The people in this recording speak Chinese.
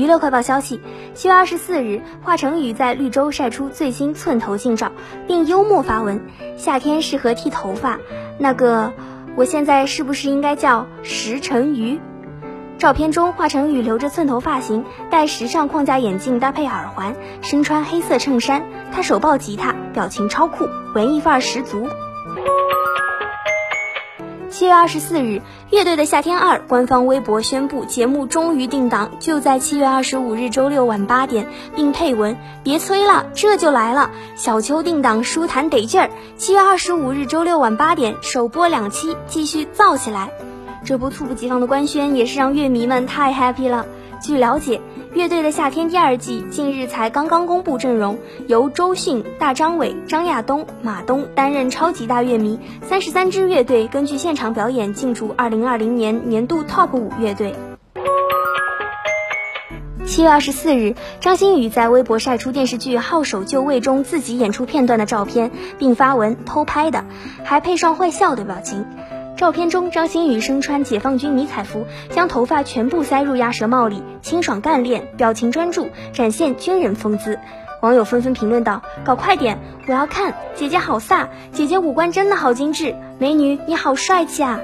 娱乐快报消息：七月二十四日，华晨宇在绿洲晒出最新寸头镜照，并幽默发文：“夏天适合剃头发，那个，我现在是不是应该叫石成鱼？”照片中，华晨宇留着寸头发型，戴时尚框架眼镜，搭配耳环，身穿黑色衬衫，他手抱吉他，表情超酷，文艺范儿十足。七月二十四日，《乐队的夏天二》官方微博宣布，节目终于定档，就在七月二十五日周六晚八点，并配文：“别催了，这就来了。”小秋定档，舒坦得劲儿。七月二十五日周六晚八点，首播两期，继续造起来。这波猝不及防的官宣，也是让乐迷们太 happy 了。据了解，乐队的夏天第二季近日才刚刚公布阵容，由周迅、大张伟、张亚东、马东担任超级大乐迷，三十三支乐队根据现场表演竞逐二零二零年年度 TOP 五乐队。七月二十四日，张馨予在微博晒出电视剧《号手就位》中自己演出片段的照片，并发文偷拍的，还配上坏笑的表情。照片中，张馨予身穿解放军迷彩服，将头发全部塞入鸭舌帽里，清爽干练，表情专注，展现军人风姿。网友纷纷评论道：“搞快点，我要看姐姐好飒，姐姐五官真的好精致，美女你好帅气啊！”